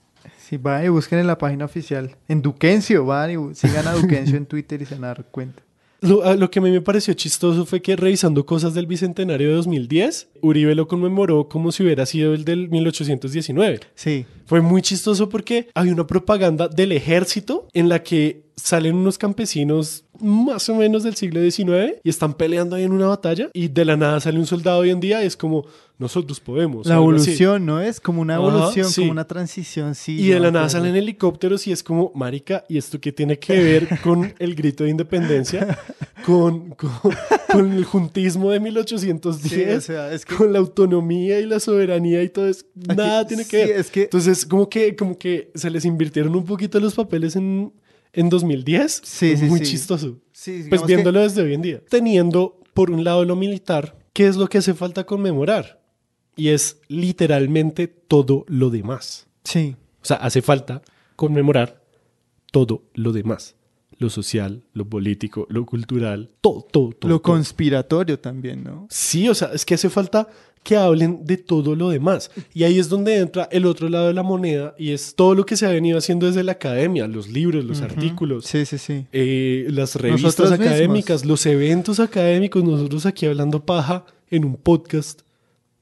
Sí, van y busquen en la página oficial. En Duquencio, van y sigan a Duquencio en Twitter y se van a dar cuenta. Lo, a- lo que a mí me pareció chistoso fue que revisando cosas del Bicentenario de 2010, Uribe lo conmemoró como si hubiera sido el del 1819. Sí. Fue muy chistoso porque hay una propaganda del ejército en la que salen unos campesinos más o menos del siglo XIX y están peleando ahí en una batalla y de la nada sale un soldado hoy en día y es como nosotros podemos. La así. evolución, ¿no? Es como una Ajá, evolución, sí. como una transición, sí. Y de yo la nada salen helicópteros y es como, marica, ¿y esto qué tiene que ver con el grito de independencia? con, con, con el juntismo de 1810, Sí, o sea, es que- con la autonomía y la soberanía y todo eso. Aquí- Nada tiene que sí, ver. es que- Entonces, como que, como que se les invirtieron un poquito los papeles en, en 2010. Sí, sí, Muy sí. chistoso. Sí, Pues digamos que- viéndolo desde hoy en día. Teniendo, por un lado, lo militar, ¿qué es lo que hace falta conmemorar? Y es literalmente todo lo demás. Sí, O sea, hace falta conmemorar todo lo demás. Lo social, lo político, lo cultural, todo, todo, todo. lo todo. conspiratorio también, ¿no? Sí, o sea, es que hace falta que hablen de todo lo demás. Y ahí es donde entra el otro lado de la moneda y es todo lo que se ha venido haciendo desde la academia, los libros, los artículos, Sí, sí, sí. eh, las revistas Nosotros mismos. académicas, los eventos académicos, nosotros aquí hablando paja en un podcast,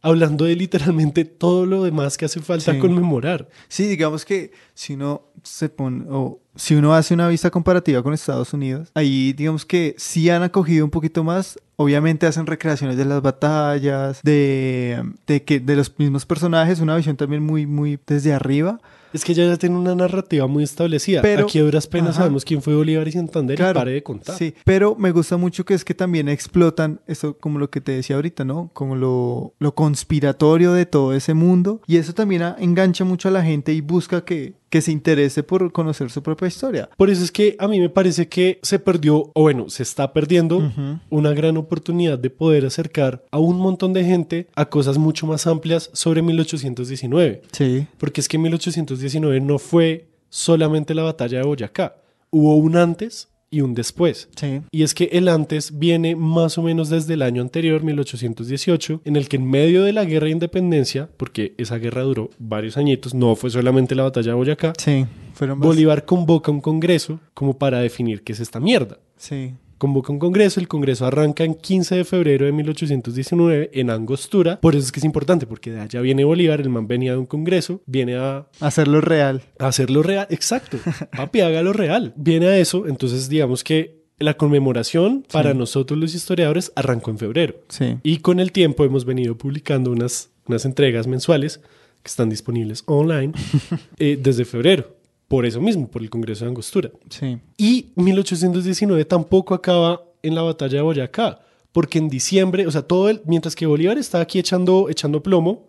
hablando de literalmente todo lo demás que hace falta Sí. conmemorar. Sí, digamos que si uno se pone, o si uno hace una vista comparativa con Estados Unidos, ahí digamos que sí han acogido un poquito más. Obviamente hacen recreaciones de las batallas, de, de que de los mismos personajes, una visión también muy, muy desde arriba. Es que ya tiene una narrativa muy establecida. Pero- Aquí a duras penas Ajá. sabemos quién fue Bolívar y Santander y pare de contar. Sí, pero me gusta mucho que es que también explotan eso como lo que te decía ahorita, ¿no? Como lo, lo conspiratorio de todo ese mundo. Y eso también engancha mucho a la gente y busca que, que se interese por conocer su propia historia. Por eso es que a mí me parece que se perdió, o bueno, se está perdiendo una gran oportunidad de poder acercar a un montón de gente a cosas mucho más amplias sobre 1819. Sí. Porque es que 1819 no fue solamente la batalla de Boyacá. Hubo un antes y un después. Sí. Y es que el antes viene más o menos desde el año anterior, 1818, en el que en medio de la guerra de independencia, porque esa guerra duró varios añitos, no fue solamente la batalla de Boyacá, Sí. Fueron más- Bolívar convoca un congreso como para definir qué es esta mierda. Sí. Convoca un congreso, el congreso arranca en 15 de febrero de 1819 en Angostura. Por eso es que es importante, porque de allá viene Bolívar, el man venía de un congreso, viene a Hacerlo real. hacerlo real. Exacto, papi, hágalo real. Viene a eso, entonces digamos que la conmemoración para nosotros los historiadores arrancó en febrero. Sí. Y con el tiempo hemos venido publicando unas, unas entregas mensuales que están disponibles online eh, desde febrero. Por eso mismo, por el Congreso de Angostura. Sí. Y 1819 tampoco acaba en la batalla de Boyacá, porque en diciembre, o sea, todo el, mientras que Bolívar estaba aquí echando, echando plomo,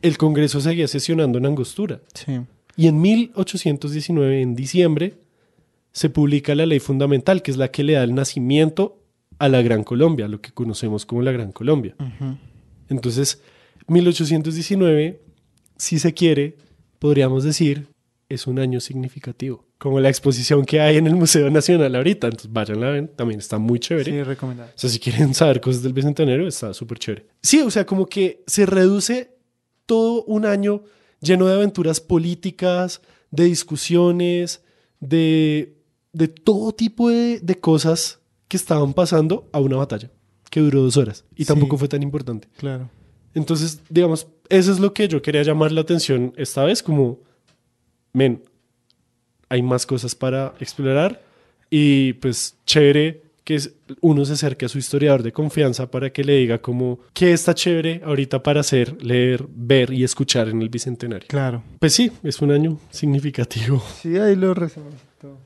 el Congreso seguía sesionando en Angostura. Sí. Y en 1819, en diciembre, se publica la ley fundamental, que es la que le da el nacimiento a la Gran Colombia, lo que conocemos como la Gran Colombia. Entonces, 1819, si se quiere, podríamos decir, es un año significativo. Como la exposición que hay en el Museo Nacional ahorita. Entonces, vayan a ver, también está muy chévere. Sí, recomendable. O sea, si quieren saber cosas del Bicentenario, está súper chévere. Sí, o sea, como que se reduce todo un año lleno de aventuras políticas, de discusiones, de, de todo tipo de, de cosas que estaban pasando a una batalla que duró dos horas y Sí. tampoco fue tan importante. Claro. Entonces, digamos, eso es lo que yo quería llamar la atención esta vez, como, men, hay más cosas para explorar y pues chévere que uno se acerque a su historiador de confianza para que le diga como qué está chévere ahorita para hacer, leer, ver y escuchar en el Bicentenario. Claro. Pues sí, es un año significativo. Sí, ahí lo resumimos todo.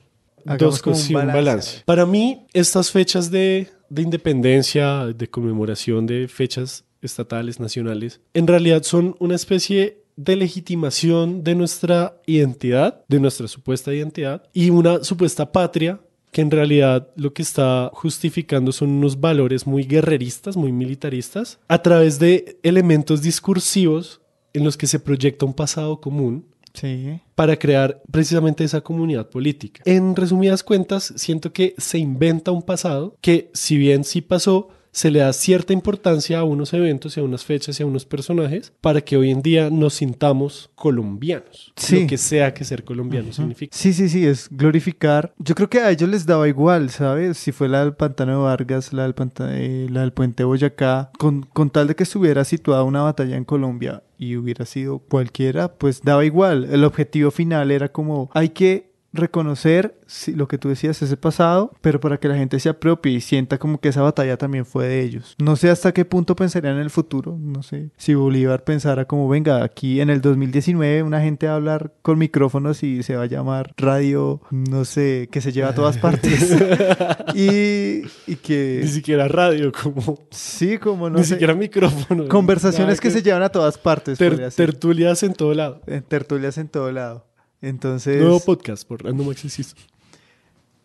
Dos cosas y un balance. Para mí, estas fechas de, de independencia, de conmemoración de fechas estatales, nacionales, en realidad son una especie de legitimación de nuestra identidad, de nuestra supuesta identidad, y una supuesta patria que en realidad lo que está justificando son unos valores muy guerreristas, muy militaristas, a través de elementos discursivos en los que se proyecta un pasado común Sí. para crear precisamente esa comunidad política. En resumidas cuentas, siento que se inventa un pasado que, si bien sí pasó, se le da cierta importancia a unos eventos y a unas fechas y a unos personajes para que hoy en día nos sintamos colombianos. Sí. Lo que sea que ser colombiano significa. Sí, sí, sí, es glorificar. Yo creo que a ellos les daba igual, ¿sabes? Si fue la del Pantano de Vargas, la del, panta- eh, la del Puente Boyacá, con, con tal de que estuviera situada una batalla en Colombia y hubiera sido cualquiera, pues daba igual. El objetivo final era como, hay que reconocer lo que tú decías, ese pasado, pero para que la gente se apropie y sienta como que esa batalla también fue de ellos. No sé hasta qué punto pensarían en el futuro, no sé si Bolívar pensara como, venga, aquí en el 2019 una gente va a hablar con micrófonos y se va a llamar radio, no sé, que se lleva a todas partes. y, y que... Ni siquiera radio, como. Sí, como no ni sé. siquiera micrófono. Conversaciones que se llevan a todas partes. ter- tertulias en todo lado. En tertulias en todo lado. Entonces, Nuevo podcast por Random Access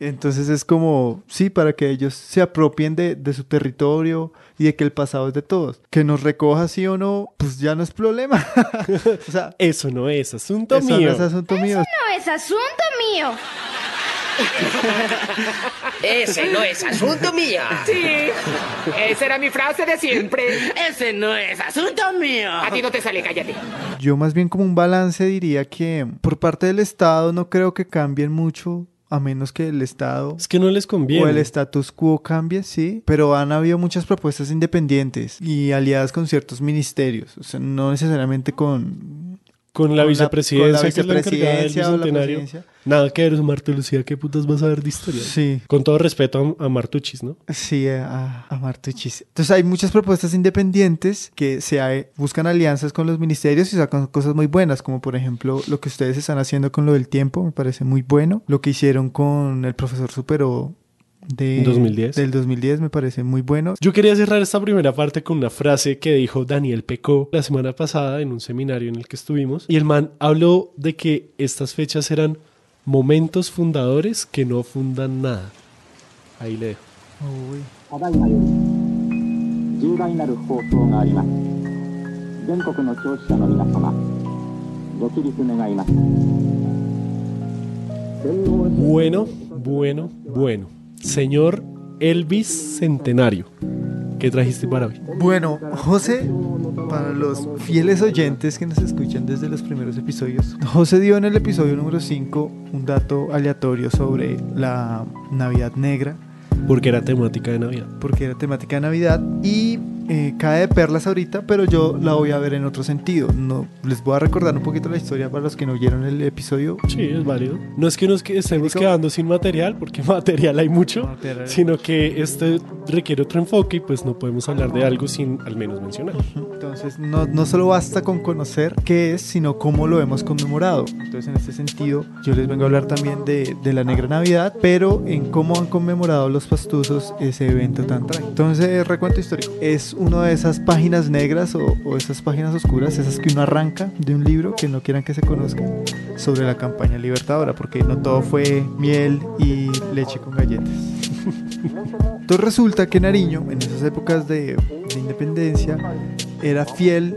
entonces es como, sí, para que ellos se apropien de, de su territorio y de que el pasado es de todos. Que nos recoja sí o no, pues ya no es problema. o sea, Eso no es asunto eso mío. no es asunto mío. No es asunto mío. Ese no es asunto mío. Sí, esa era mi frase de siempre. Ese no es asunto mío. A ti no te sale, cállate. Yo más bien como un balance diría que por parte del Estado no creo que cambien mucho, a menos que el Estado Es que no les conviene. o el status quo cambie, sí, pero han habido muchas propuestas independientes y aliadas con ciertos ministerios, o sea, no necesariamente con... Con la con vicepresidencia, con la que es la encargada del vicepresidencia o la presidencia. Nada que ver, Marta Lucía, ¿qué putas vas a ver de historia? Sí. Con todo respeto a, a Martuchis, ¿no? Sí, a, a Martuchis. Entonces hay muchas propuestas independientes que se buscan alianzas con los ministerios y sacan cosas muy buenas, como por ejemplo lo que ustedes están haciendo con lo del tiempo, me parece muy bueno. Lo que hicieron con el profesor Superó de 2010. del 2010 me parece muy bueno. Yo quería cerrar esta primera parte con una frase que dijo Daniel Pecó la semana pasada en un seminario en el que estuvimos. Y el man habló de que estas fechas eran momentos fundadores que no fundan nada. Ahí le dejo. Bueno, bueno, bueno. Señor Elvis Centenario. ¿Qué trajiste para hoy? Bueno, José, para los fieles oyentes que nos escuchan desde los primeros episodios, José dio en el episodio número 5 un dato aleatorio sobre la Navidad Negra, Porque era temática de Navidad. porque era temática de Navidad y eh, cae de perlas ahorita, pero yo la voy a ver en otro sentido. No, les voy a recordar un poquito la historia para los que no oyeron el episodio. Sí, es válido. No es que nos estemos quedando sin material, porque material hay mucho, Material. sino que este requiere otro enfoque y pues no podemos hablar de algo sin al menos mencionar. Entonces, no, no solo basta con conocer qué es, sino cómo lo hemos conmemorado. Entonces, en este sentido, yo les vengo a hablar también de, de la Negra Navidad, pero en cómo han conmemorado los pastuzos ese evento tan trágico. Entonces, recuento histórico. Es una de esas páginas negras o, o esas páginas oscuras, esas que uno arranca de un libro que no quieran que se conozca sobre la campaña libertadora, porque no todo fue miel y leche con galletas. Entonces resulta que Nariño, en esas épocas de, de independencia, era fiel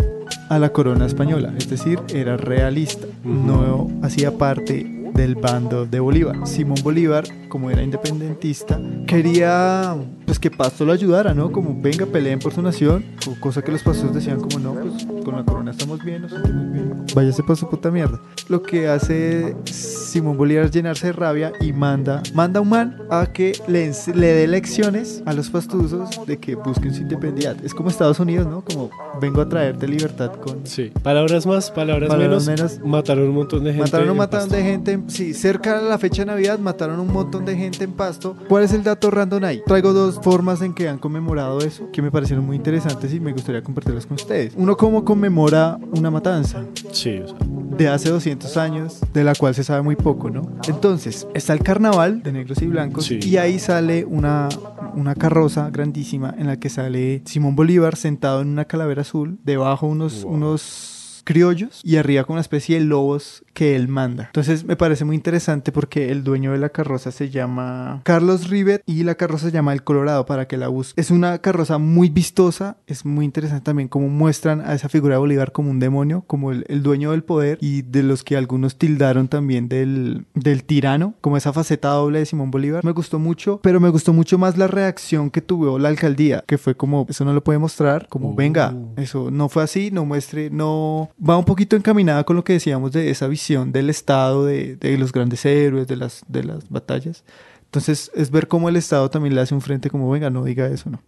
a la corona española, es decir, era realista, no hacía parte del bando de Bolívar. Simón Bolívar, como era independentista, quería pues que Pasto lo ayudara, ¿no? Como venga, peleen por su nación, cosa que los pastos decían como no, pues con la corona estamos bien, nos sentimos bien. Váyase para su puta mierda. Lo que hace Simón Bolívar es llenarse de rabia y manda, manda a un man a que le, le dé lecciones a los pastuzos de que busquen su independencia. Es como Estados Unidos, ¿no? Como vengo a traerte libertad con... Sí. Palabras más, palabras, Palabras menos, menos. Mataron un montón de gente. Mataron un montón de gente, en- sí, cerca de la fecha de Navidad mataron un montón de gente en Pasto. ¿Cuál es el dato random ahí? Traigo dos formas en que han conmemorado eso que me parecieron muy interesantes y me gustaría compartirlas con ustedes. Uno, cómo conmemora una matanza Sí, o sea. de hace 200 años, de la cual se sabe muy poco, ¿no? Entonces, está el carnaval de negros y blancos Sí. y ahí sale una, una carroza grandísima en la que sale Simón Bolívar sentado en una calavera azul, debajo unos, Wow. unos criollos y arriba con una especie de lobos que él manda. Entonces me parece muy interesante porque el dueño de la carroza se llama Carlos Rivet y la carroza se llama El Colorado para que la busque. Es una carroza muy vistosa, es muy interesante también cómo muestran a esa figura de Bolívar como un demonio, como el, el dueño del poder y de los que algunos tildaron también del, del tirano, como esa faceta doble de Simón Bolívar. Me gustó mucho, pero me gustó mucho más la reacción que tuvo la alcaldía, que fue como, eso no lo puede mostrar, como, Uh. venga, eso no fue así, no muestre, no... Va un poquito encaminada con lo que decíamos de esa visión del Estado, de, de los grandes héroes, de las, de las batallas. Entonces es ver cómo el Estado también le hace un frente como, venga, no diga eso, no.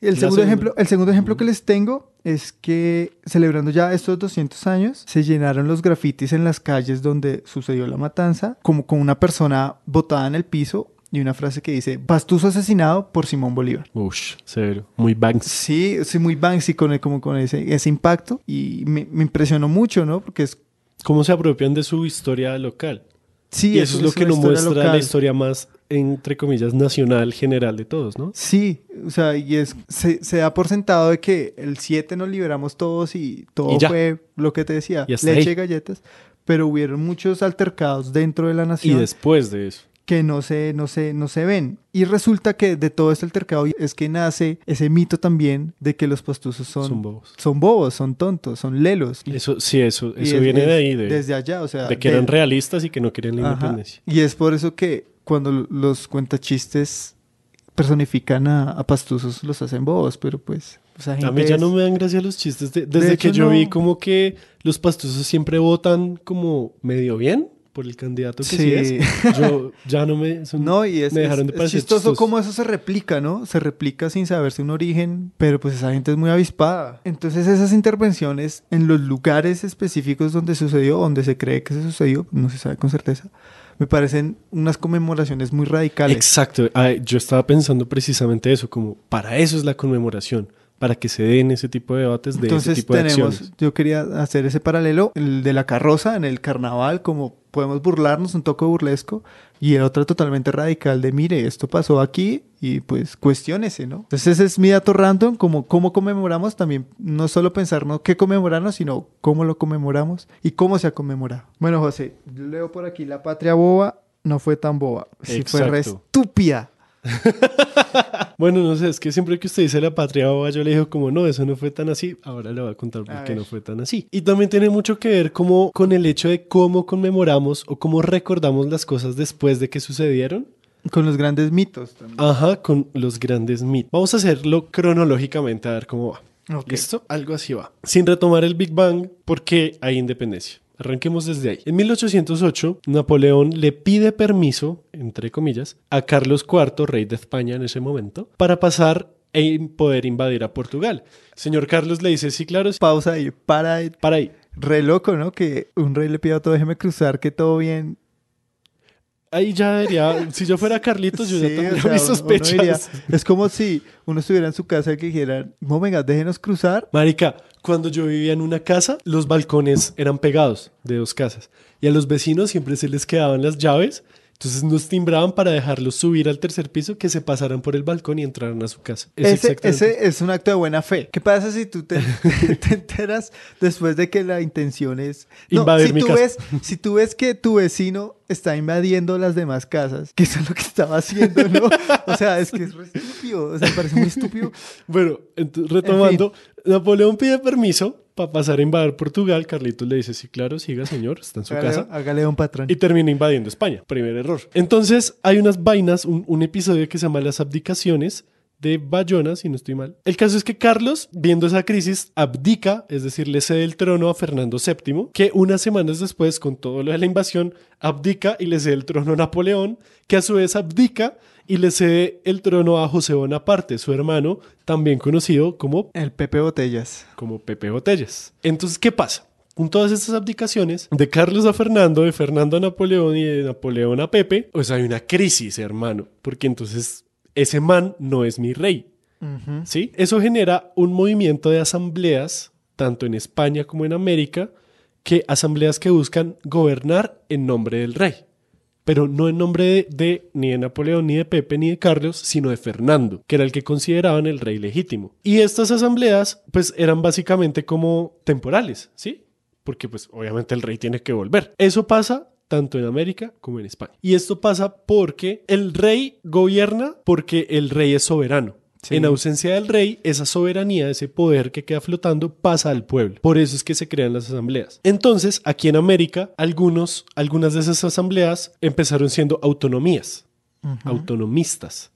El segundo, ejemplo, el segundo ejemplo que les tengo es que celebrando ya estos 200 años, se llenaron los grafitis en las calles donde sucedió la matanza, como con una persona botada en el piso y una frase que dice, Pastuso asesinado por Simón Bolívar. Ush, severo. Muy Banks. Sí, sí, muy Banksy con, el- como con ese, ese impacto y me, me impresionó mucho, ¿no? Porque es... ¿Cómo se apropian de su historia local? Sí, y eso es lo que una nos muestra la local. historia más, entre comillas, nacional, general de todos, ¿no? Sí, o sea, y es, se, se da por sentado de que el 7 nos liberamos todos y todo Y fue lo que te decía, Y leche ahí. y galletas, pero hubieron muchos altercados dentro de la Y nación después de eso. Que no se, no, se, no se ven. Y resulta que de todo este altercado es que nace ese mito también de que los pastusos son, Son bobos. son bobos, son tontos, son lelos. Eso, sí, eso, Y eso es- viene es de ahí, de, desde allá, o sea, de que de- eran realistas y que no querían la Ajá. independencia. Y es por eso que cuando los cuentachistes personifican a, a pastusos los hacen bobos, pero pues esa gente A mí ya es- no me dan gracia los chistes. de- desde De que hecho, yo vi no. como que los pastusos siempre votan como medio bien por el candidato que sí, Sí. es. Yo ya no me... son- No, y es, me dejaron de es parecer chistoso cómo eso se replica, ¿no? Se replica sin saberse un origen, pero pues esa gente es muy avispada. Entonces esas intervenciones en los lugares específicos donde sucedió, donde se cree que se sucedió, no se sabe con certeza, me parecen unas conmemoraciones muy radicales. Exacto. Ay, yo estaba pensando precisamente eso, como para eso es la conmemoración, para que se den ese tipo de debates de Entonces ese tipo de tenemos, acciones. yo quería hacer ese paralelo, el de la carroza en el carnaval, como podemos burlarnos, un toque burlesco, y el otro totalmente radical de, mire, esto pasó aquí y pues cuestiónese, ¿no? Entonces ese es mi dato random, como cómo conmemoramos también, no solo pensar, ¿no? ¿Qué conmemorarnos, sino cómo lo conmemoramos y cómo se ha conmemorado. Bueno, José, yo leo por aquí, la patria boba no fue tan boba, sí fue re estúpida. Bueno, no sé, es que siempre que usted dice la patria boba, yo le digo como, no, eso no fue tan así. Ahora le voy a contar por A qué ver. no fue tan así. Y también tiene mucho que ver como con el hecho de cómo conmemoramos o cómo recordamos las cosas después de que sucedieron. Con los grandes mitos también. Ajá, con los grandes mitos. Vamos a hacerlo cronológicamente a ver cómo va. Ok. ¿Listo? Algo así va. Sin retomar el Big Bang, porque hay independencia. Arranquemos desde ahí. En 1808, Napoleón le pide permiso, entre comillas, a Carlos IV, rey de España en ese momento, para pasar e poder invadir a Portugal. Señor Carlos le dice, sí, claro, sí, Pausa ahí, para ahí. para ahí. Re loco, ¿no? Que un rey le pida a todo, déjeme cruzar, que todo bien. Ahí ya debería, si yo fuera Carlitos, yo Sí, ya o tendría sea, mis sospechas. diría- es como si uno estuviera en su casa y que dijeran, no, venga, déjenos cruzar. Marica, cuando yo vivía en una casa, los balcones eran pegados de dos casas y a los vecinos siempre se les quedaban las llaves. Entonces nos timbraban para dejarlos subir al tercer piso, que se pasaran por el balcón y entraran a su casa. Es Ese, exactamente- ese es un acto de buena fe. ¿Qué pasa si tú te, te enteras después de que la intención es... No, Invadir si mi tú casa. Ves, si tú ves que tu vecino está invadiendo las demás casas, que eso es lo que estaba haciendo, ¿no? O sea, es que es re estúpido. O sea, parece muy estúpido. Bueno, retomando, Napoleón pide permiso para pasar a invadir Portugal. Carlitos le dice, sí, claro, siga, señor, está en su Hágale, casa. hágale un patrón. Y termina invadiendo España. Primer error. Entonces, hay unas vainas, un, un episodio que se llama Las abdicaciones de Bayona, si no estoy mal. El caso es que Carlos, viendo esa crisis, abdica, es decir, le cede el trono a Fernando VII, que unas semanas después, con todo lo de la invasión, abdica y le cede el trono a Napoleón, que a su vez abdica y le cede el trono a José Bonaparte, su hermano, también conocido como El Pepe Botellas. como Pepe Botellas. Entonces, ¿qué pasa? Con todas estas abdicaciones, de Carlos a Fernando, de Fernando a Napoleón y de Napoleón a Pepe, pues hay una crisis, hermano, porque entonces ese man no es mi rey, ¿sí? Eso genera un movimiento de asambleas, tanto en España como en América, que asambleas que buscan gobernar en nombre del rey pero no en nombre de, ni de Napoleón, ni de Pepe, ni de Carlos, sino de Fernando, que era el que consideraban el rey legítimo. Y estas asambleas, pues eran básicamente como temporales, ¿sí? Porque pues obviamente el rey tiene que volver. Eso pasa tanto en América como en España. Y esto pasa porque el rey gobierna porque el rey es soberano. Sí. En ausencia del rey, esa soberanía, ese poder que queda flotando, pasa al pueblo. Por eso es que se crean las asambleas. Entonces, aquí en América, algunos, algunas de esas asambleas empezaron siendo autonomías, autonomistas.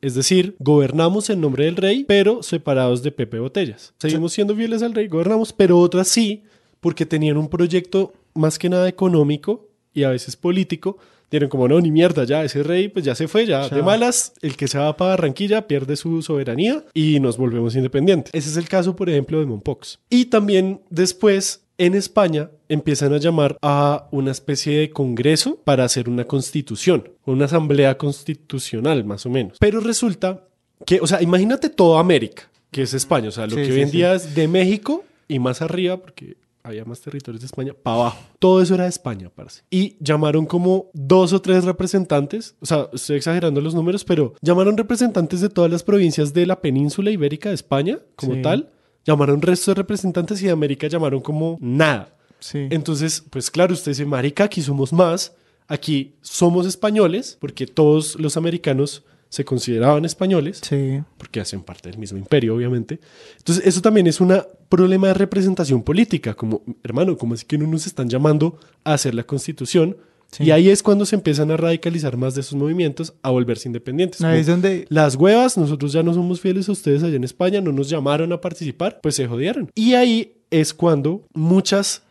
Es decir, gobernamos en nombre del rey, pero separados de Pepe Botellas. Seguimos siendo fieles al rey, gobernamos, pero otras sí, porque tenían un proyecto más que nada económico y a veces político Dieron como, no, ni mierda, ya ese rey pues ya se fue, ya Chao. de malas, el que se va para Barranquilla pierde su soberanía y nos volvemos independientes. Ese es el caso, por ejemplo, de Mompox. Y también después, en España, empiezan a llamar a una especie de congreso para hacer una constitución, una asamblea constitucional, más o menos. Pero resulta que, o sea, imagínate toda América, que es España, o sea, lo Sí, que sí, hoy en sí. día es de México y más arriba, porque había más territorios de España, para abajo. Todo eso era de España, parce. Y llamaron como dos o tres representantes, o sea, estoy exagerando los números, pero llamaron representantes de todas las provincias de la península ibérica de España, como Sí. tal. Llamaron resto de representantes y de América llamaron como nada. Sí. Entonces, pues claro, usted dice, marica, aquí somos más, aquí somos españoles, porque todos los americanos se consideraban españoles, Sí. porque hacen parte del mismo imperio, obviamente. Entonces, eso también es un problema de representación política, como, hermano, como así que no nos están llamando a hacer la constitución? Sí. Y ahí es cuando se empiezan a radicalizar más de esos movimientos, a volverse independientes. Ahí es donde las huevas, nosotros ya no somos fieles a ustedes allá en España, no nos llamaron a participar, pues se jodieron. Y ahí es cuando muchas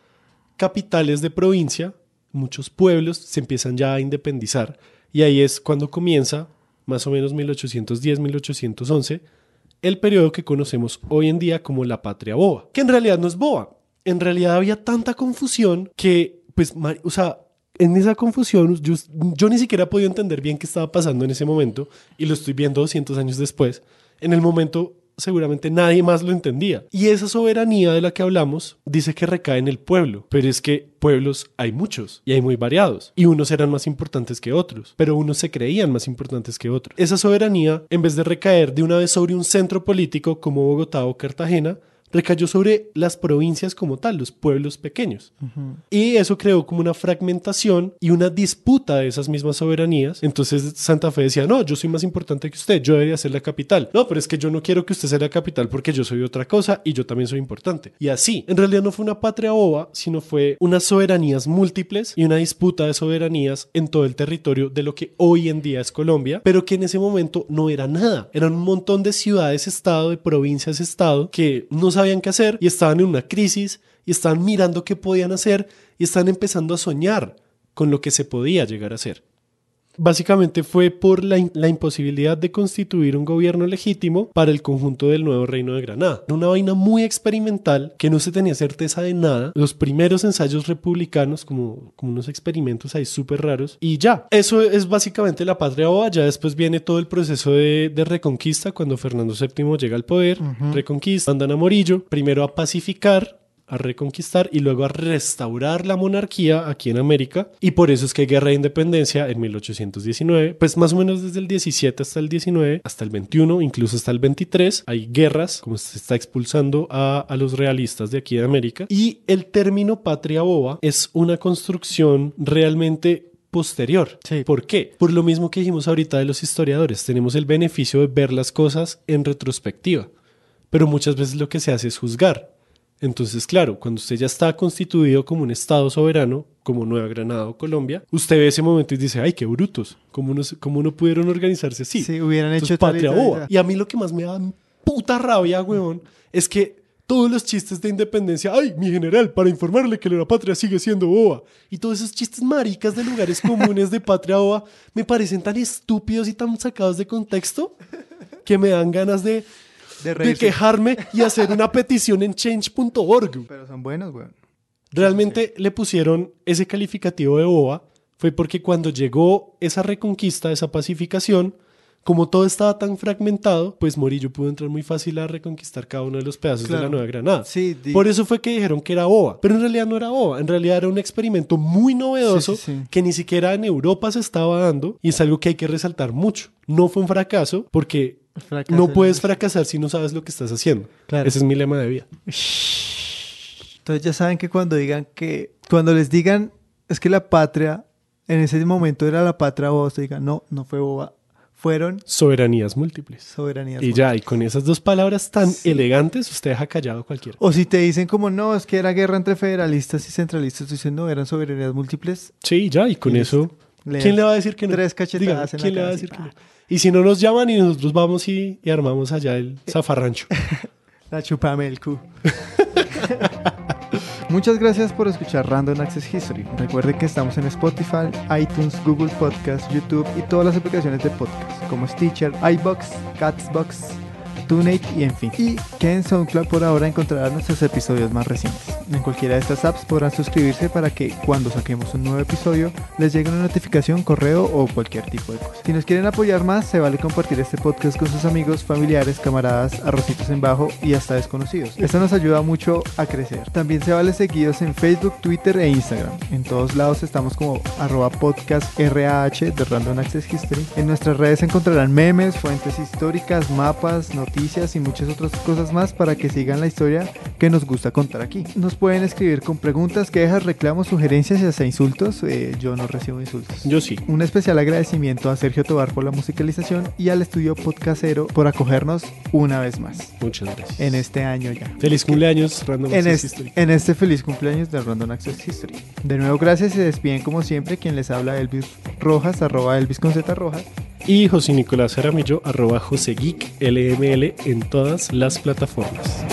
capitales de provincia, muchos pueblos se empiezan ya a independizar. Y ahí es cuando comienza, más o menos 1810-1811, el periodo que conocemos hoy en día como la patria boba, que en realidad no es boba. En realidad había tanta confusión que, pues, o sea, en esa confusión yo, yo ni siquiera podía entender bien qué estaba pasando en ese momento y lo estoy viendo 200 años después. En el momento seguramente nadie más lo entendía. Y esa soberanía de la que hablamos dice que recae en el pueblo, pero es que pueblos hay muchos y hay muy variados y unos eran más importantes que otros, pero unos se creían más importantes que otros. Esa soberanía, en vez de recaer de una vez sobre un centro político como Bogotá o Cartagena, recayó sobre las provincias como tal, los pueblos pequeños. Y eso creó como una fragmentación y una disputa de esas mismas soberanías. Entonces Santa Fe decía, no, yo soy más importante que usted, yo debería ser la capital. No, pero es que yo no quiero que usted sea la capital porque yo soy otra cosa y yo también soy importante. Y así, en realidad no fue una patria boba, sino fue unas soberanías múltiples y una disputa de soberanías en todo el territorio de lo que hoy en día es Colombia, pero que en ese momento no era nada. Eran un montón de ciudades-estado, de provincias-estado que no sabían qué hacer y estaban en una crisis y estaban mirando qué podían hacer y están empezando a soñar con lo que se podía llegar a hacer. Básicamente fue por la, la imposibilidad de constituir un gobierno legítimo para el conjunto del nuevo reino de Granada. Una vaina muy experimental que no se tenía certeza de nada. Los primeros ensayos republicanos, como, como unos experimentos ahí súper raros. Y ya, eso es básicamente la patria boba. Ya después viene todo el proceso de, de reconquista cuando Fernando VII llega al poder. Reconquista, mandan a Morillo, primero a pacificar a reconquistar y luego a restaurar la monarquía aquí en América. Y por eso es que hay guerra de independencia en 1819, pues más o menos desde el 17 hasta el 19, hasta el 21, incluso hasta el 23, hay guerras, como se está expulsando a, a los realistas de aquí de América. Y el término patria boba es una construcción realmente posterior. ¿Por qué? Por lo mismo que dijimos ahorita de los historiadores, tenemos el beneficio de ver las cosas en retrospectiva, pero muchas veces lo que se hace es juzgar. Entonces, claro, cuando usted ya está constituido como un Estado soberano, como Nueva Granada o Colombia, usted ve ese momento y dice, ay, qué brutos, ¿cómo no, cómo no pudieron organizarse así? Sí, hubieran Entonces, hecho tal y patria tal y boba. tal. Y a mí lo que más me da puta rabia, weón, es que todos los chistes de independencia, ay, mi general, para informarle que la patria sigue siendo boba. Y todos esos chistes maricas de lugares comunes de patria boba me parecen tan estúpidos y tan sacados de contexto que me dan ganas de, De quejarme y hacer una petición en change.org. Pero son buenos, weón. Realmente le pusieron ese calificativo de boba fue porque cuando llegó esa reconquista, esa pacificación, como todo estaba tan fragmentado, pues Morillo pudo entrar muy fácil a reconquistar cada uno de los pedazos de la Nueva Granada. Sí, di- Por eso fue que dijeron que era boba, pero en realidad no era boba, en realidad era un experimento muy novedoso Sí, sí, sí. que ni siquiera en Europa se estaba dando y es algo que hay que resaltar mucho. No fue un fracaso porque no es puedes fracasar si no sabes lo que estás haciendo. Claro. Ese es mi lema de vida. Entonces ya saben que cuando digan que, cuando les digan, es que la patria, en ese momento era la patria boba, ustedes digan, no, no fue boba, fueron Soberanías múltiples. soberanías. Y ya, y con esas dos palabras tan elegantes, usted deja callado a cualquiera. O si te dicen como, no, es que era guerra entre federalistas y centralistas, tú dices, no, eran soberanías múltiples. Sí, ya, y con Y eso. ¿Quién le va a decir que no? tres cachetadas Dígame, en la ¿Quién le va a decir que no? Y si no nos llaman y nosotros vamos y, y armamos allá el zafarrancho. La chupame el cu. Muchas gracias por escuchar Random Access History. Recuerde que estamos en Spotify, iTunes, Google Podcast, YouTube y todas las aplicaciones de podcast como Stitcher, iBox, Catsbox, TuneIn y en fin. Y que en SoundCloud por ahora encontrarán nuestros episodios más recientes. En cualquiera de estas apps podrán suscribirse para que cuando saquemos un nuevo episodio les llegue una notificación, correo o cualquier tipo de cosa. Si nos quieren apoyar más, se vale compartir este podcast con sus amigos, familiares, camaradas, arrocitos en bajo y hasta desconocidos. Esto nos ayuda mucho a crecer. También se vale seguidos en Facebook, Twitter e Instagram. En todos lados estamos como arroba podcast RAH de Random Access History. En nuestras redes encontrarán memes, fuentes históricas, mapas, noticias y muchas otras cosas más para que sigan la historia que nos gusta contar aquí. Nos pueden escribir con preguntas, quejas, reclamos, sugerencias y hasta insultos. Eh, yo no recibo insultos. Yo sí. Un especial agradecimiento a Sergio Tobar por la musicalización y al estudio podcastero por acogernos una vez más. Muchas gracias. En este año ya. Feliz cumpleaños, Random En, Access es- History. en este feliz cumpleaños de Random Access History. De nuevo, gracias y se despiden como siempre quien les habla Elvis Rojas, arroba Elvis con Z Rojas. Y José Nicolás Jaramillo, arroba José Geek LML en todas las plataformas.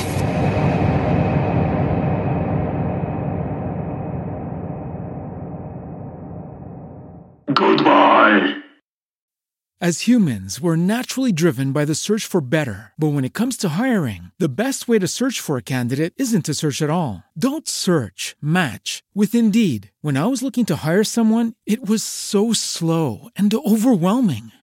As humans, we're naturally driven by the search for better. But when it comes to hiring, the best way to search for a candidate isn't to search at all. Don't search, match with Indeed. When I was looking to hire someone, it was so slow and overwhelming.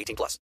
18 plus.